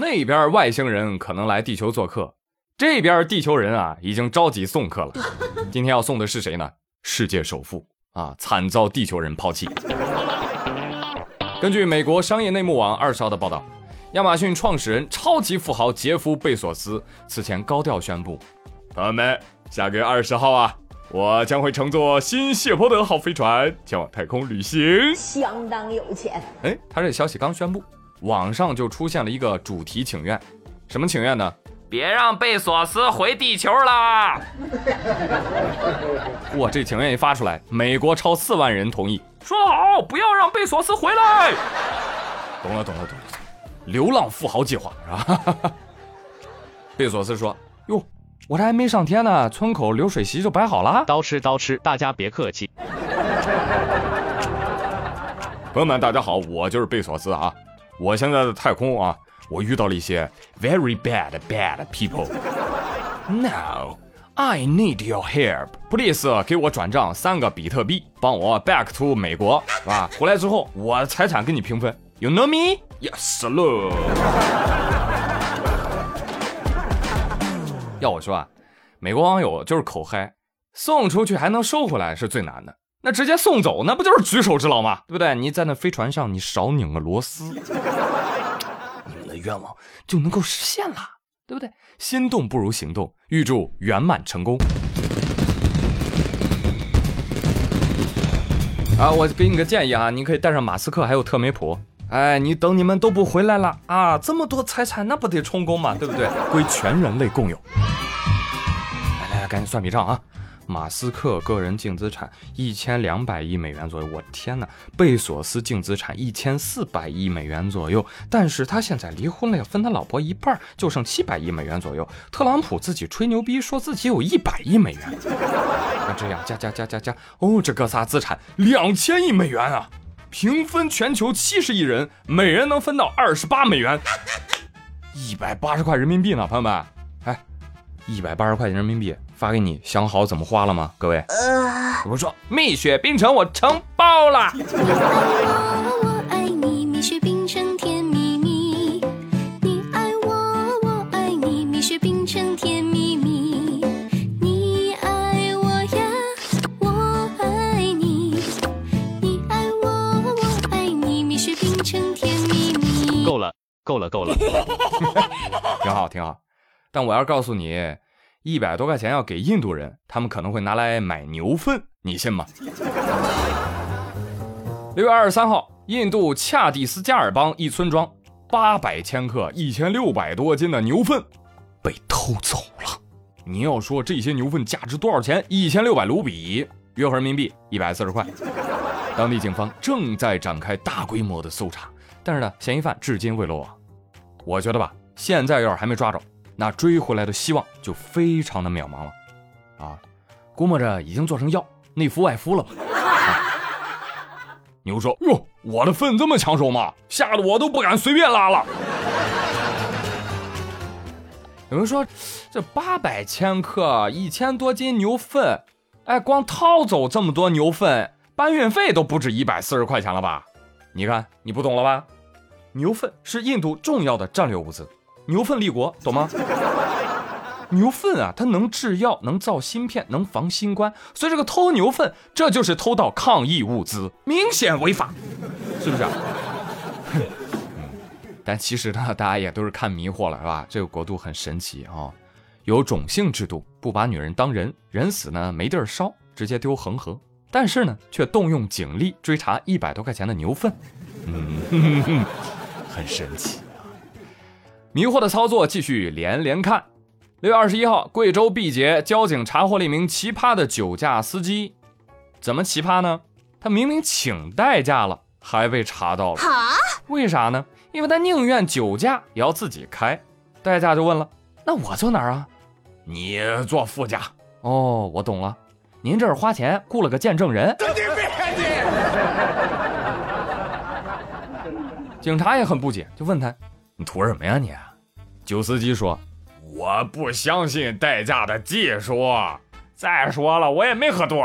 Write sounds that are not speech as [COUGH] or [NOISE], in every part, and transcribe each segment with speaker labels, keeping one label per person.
Speaker 1: 那边外星人可能来地球做客，这边地球人啊已经着急送客了。今天要送的是谁呢？世界首富啊，惨遭地球人抛弃。根据美国商业内幕网二十号的报道，亚马逊创始人、超级富豪杰夫·贝索斯此前高调宣布：“朋友们，下个月二十号啊。”我将会乘坐新谢泼德号飞船前往太空旅行，
Speaker 2: 相当有钱。
Speaker 1: 哎，他这消息刚宣布，网上就出现了一个主题请愿，什么请愿呢？别让贝索斯回地球啦！[LAUGHS] 哇，这请愿一发出来，美国超四万人同意，说得好，不要让贝索斯回来。懂了，懂了，懂了，流浪富豪计划是吧？[LAUGHS] 贝索斯说，哟。我这还没上天呢，村口流水席就摆好了。
Speaker 3: 刀吃刀吃，大家别客气。
Speaker 1: 朋友们，大家好，我就是贝索斯啊。我现在在太空啊，我遇到了一些 very bad bad people。Now I need your help. Please 给我转账三个比特币，帮我 back to 美国，是吧？回来之后，我财产跟你平分。You know me? Yes, hello. 要我说啊，美国网友就是口嗨，送出去还能收回来是最难的，那直接送走那不就是举手之劳吗？对不对？你在那飞船上，你少拧个螺丝，你们的愿望就能够实现了，对不对？心动不如行动，预祝圆满成功。啊，我给你个建议啊，你可以带上马斯克还有特梅普，哎，你等你们都不回来了啊，这么多财产那不得充公嘛，对不对？归全人类共有。来来来赶紧算笔账啊！马斯克个人净资产一千两百亿美元左右，我天哪！贝索斯净资产一千四百亿美元左右，但是他现在离婚了，要分他老婆一半，就剩七百亿美元左右。特朗普自己吹牛逼说自己有一百亿美元，那这样加加加加加，哦，这哥仨资产两千亿美元啊！平分全球七十亿人，每人能分到二十八美元，一百八十块人民币呢，朋友们，哎，一百八十块钱人民币。发给你，想好怎么花了吗？各位，我说蜜雪冰城我承包了。你爱我，我爱你，蜜雪冰城甜蜜蜜。你爱我，我爱你，蜜雪冰城甜蜜蜜。你爱我呀，我爱你。你爱我，我爱你，蜜雪冰城甜蜜蜜。
Speaker 3: 够了，够了，够了。[LAUGHS]
Speaker 1: 挺好，挺好。但我要告诉你。一百多块钱要给印度人，他们可能会拿来买牛粪，你信吗？[LAUGHS] 六月二十三号，印度恰蒂斯加尔邦一村庄，八百千克、一千六百多斤的牛粪被偷走了。你要说这些牛粪价值多少钱？一千六百卢比，约合人民币一百四十块。当地警方正在展开大规模的搜查，但是呢，嫌疑犯至今未落网。我觉得吧，现在要是还没抓着。那追回来的希望就非常的渺茫了，啊，估摸着已经做成药，内服外敷了吧。牛说：“哟，我的粪这么抢手吗？吓得我都不敢随便拉了。”有人说：“这八百千克，一千多斤牛粪，哎，光掏走这么多牛粪，搬运费都不止一百四十块钱了吧？你看，你不懂了吧？牛粪是印度重要的战略物资。”牛粪立国，懂吗？[LAUGHS] 牛粪啊，它能制药，能造芯片，能防新冠。所以这个偷牛粪，这就是偷盗抗疫物资，明显违法，是不是？啊 [LAUGHS] 但其实呢，大家也都是看迷惑了，是吧？这个国度很神奇啊，有种姓制度，不把女人当人，人死呢没地儿烧，直接丢恒河。但是呢，却动用警力追查一百多块钱的牛粪，嗯，[LAUGHS] 很神奇。迷惑的操作继续连连看。六月二十一号，贵州毕节交警查获了一名奇葩的酒驾司机。怎么奇葩呢？他明明请代驾了，还被查到了。为啥呢？因为他宁愿酒驾也要自己开。代驾就问了：“那我坐哪儿啊？”你坐副驾。哦，我懂了。您这是花钱雇了个见证人。[LAUGHS] 警察也很不解，就问他。你图什么呀你？酒司机说：“我不相信代驾的技术。再说了，我也没喝多。[LAUGHS] ”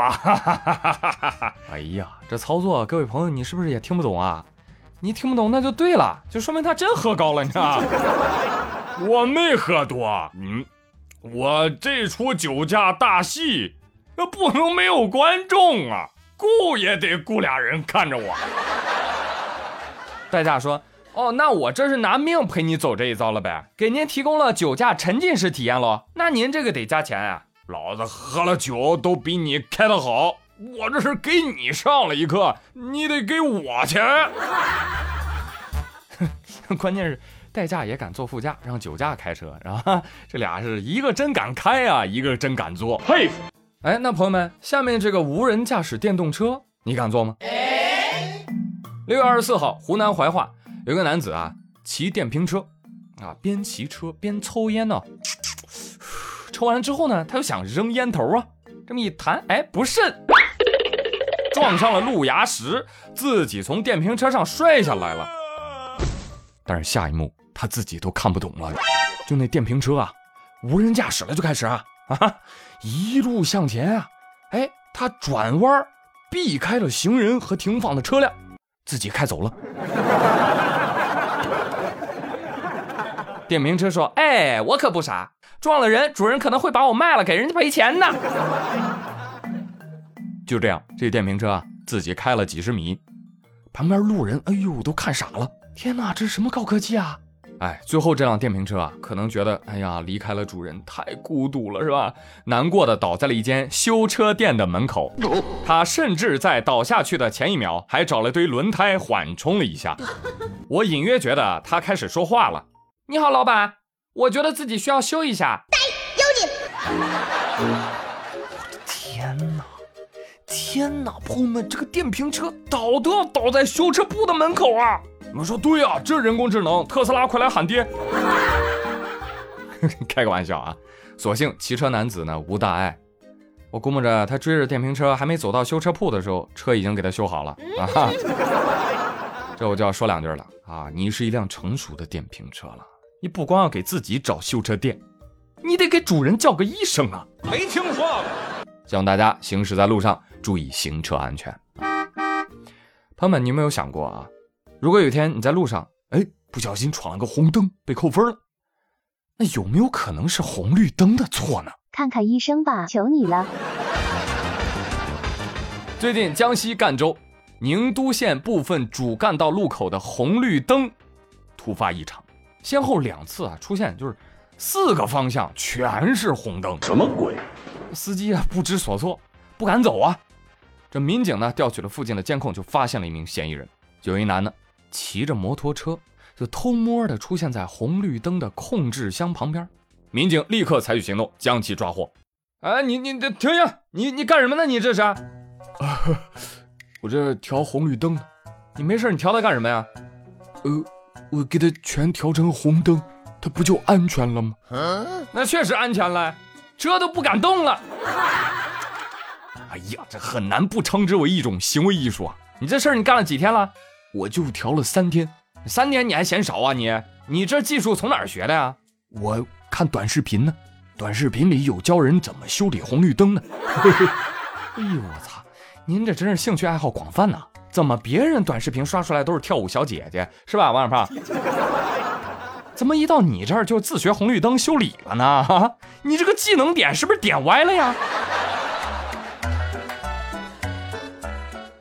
Speaker 1: 哎呀，这操作，各位朋友，你是不是也听不懂啊？你听不懂那就对了，就说明他真喝高了，你知道吗？[LAUGHS]
Speaker 2: 我没喝多，嗯，我这出酒驾大戏，那不能没有观众啊，雇也得雇俩人看着我。
Speaker 1: 代驾说：“哦，那我这是拿命陪你走这一遭了呗，给您提供了酒驾沉浸式体验喽。那您这个得加钱啊。
Speaker 2: 老子喝了酒都比你开的好，我这是给你上了一课，你得给我钱。[LAUGHS]
Speaker 1: 关键是代驾也敢坐副驾，让酒驾开车，然后这俩是一个真敢开啊，一个真敢坐，
Speaker 2: 佩服。
Speaker 1: 哎，那朋友们，下面这个无人驾驶电动车，你敢坐吗？”六月二十四号，湖南怀化有个男子啊，骑电瓶车，啊，边骑车边抽烟呢。[SIGHS] 抽完了之后呢，他又想扔烟头啊，这么一弹，哎，不慎撞上了路牙石，自己从电瓶车上摔下来了。但是下一幕他自己都看不懂了，就那电瓶车啊，无人驾驶了，就开始啊啊，一路向前啊，哎，他转弯避开了行人和停放的车辆，自己开走了。电瓶车说：“哎，我可不傻。”撞了人，主人可能会把我卖了，给人家赔钱呢。就这样，这电瓶车啊，自己开了几十米，旁边路人，哎呦，都看傻了。天哪，这是什么高科技啊！哎，最后这辆电瓶车啊，可能觉得，哎呀，离开了主人太孤独了，是吧？难过的倒在了一间修车店的门口。他甚至在倒下去的前一秒，还找了堆轮胎缓冲了一下。我隐约觉得他开始说话了：“你好，老板。”我觉得自己需要修一下。呆，有你！天哪，天哪，朋友们，这个电瓶车倒都要倒在修车铺的门口啊！
Speaker 2: 你们说对啊，这人工智能，特斯拉快来喊爹！[LAUGHS]
Speaker 1: 开个玩笑啊，所幸骑车男子呢无大碍。我估摸着他追着电瓶车还没走到修车铺的时候，车已经给他修好了啊！[LAUGHS] 这我就要说两句了啊，你是一辆成熟的电瓶车了。你不光要给自己找修车店，你得给主人叫个医生啊！
Speaker 2: 没听说过。
Speaker 1: 希望大家行驶在路上注意行车安全。朋友们，你有没有想过啊？如果有一天你在路上，哎，不小心闯了个红灯，被扣分了，那有没有可能是红绿灯的错呢？
Speaker 4: 看看医生吧，求你了。
Speaker 1: 最近江西赣州宁都县部分主干道路口的红绿灯突发异常。先后两次啊，出现就是四个方向全是红灯，
Speaker 2: 什么鬼？
Speaker 1: 司机啊不知所措，不敢走啊。这民警呢调取了附近的监控，就发现了一名嫌疑人，有一男的骑着摩托车，就偷摸的出现在红绿灯的控制箱旁边。民警立刻采取行动，将其抓获。哎，你你这停下！你你干什么呢？你这是？[LAUGHS]
Speaker 2: 我这调红绿灯呢。
Speaker 1: 你没事，你调它干什么呀？
Speaker 2: 呃。我给他全调成红灯，他不就安全了吗？
Speaker 1: 那确实安全了，车都不敢动了。哎呀，这很难不称之为一种行为艺术啊！你这事儿你干了几天了？
Speaker 2: 我就调了三天，
Speaker 1: 三天你还嫌少啊？你你这技术从哪儿学的呀？
Speaker 2: 我看短视频呢，短视频里有教人怎么修理红绿灯的。[LAUGHS]
Speaker 1: 哎呦我操，您这真是兴趣爱好广泛呐！怎么别人短视频刷出来都是跳舞小姐姐是吧，王小胖？[LAUGHS] 怎么一到你这儿就自学红绿灯修理了呢？哈，[LAUGHS] 你这个技能点是不是点歪了呀？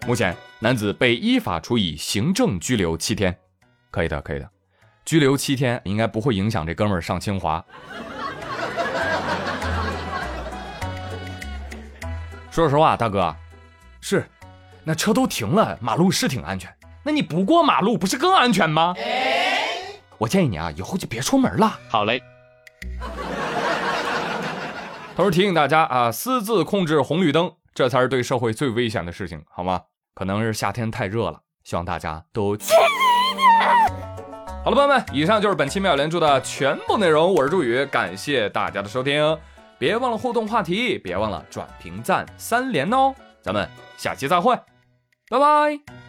Speaker 1: 目前男子被依法处以行政拘留七天，可以的，可以的，拘留七天应该不会影响这哥们儿上清华。[LAUGHS] 说实话，大哥，是。那车都停了，马路是挺安全。那你不过马路不是更安全吗？我建议你啊，以后就别出门了。
Speaker 3: 好嘞。
Speaker 1: 同时提醒大家啊，私自控制红绿灯，这才是对社会最危险的事情，好吗？可能是夏天太热了，希望大家都。好了，朋友们，以上就是本期妙连珠的全部内容。我是朱宇，感谢大家的收听，别忘了互动话题，别忘了转评赞三连哦。咱们下期再会。拜拜。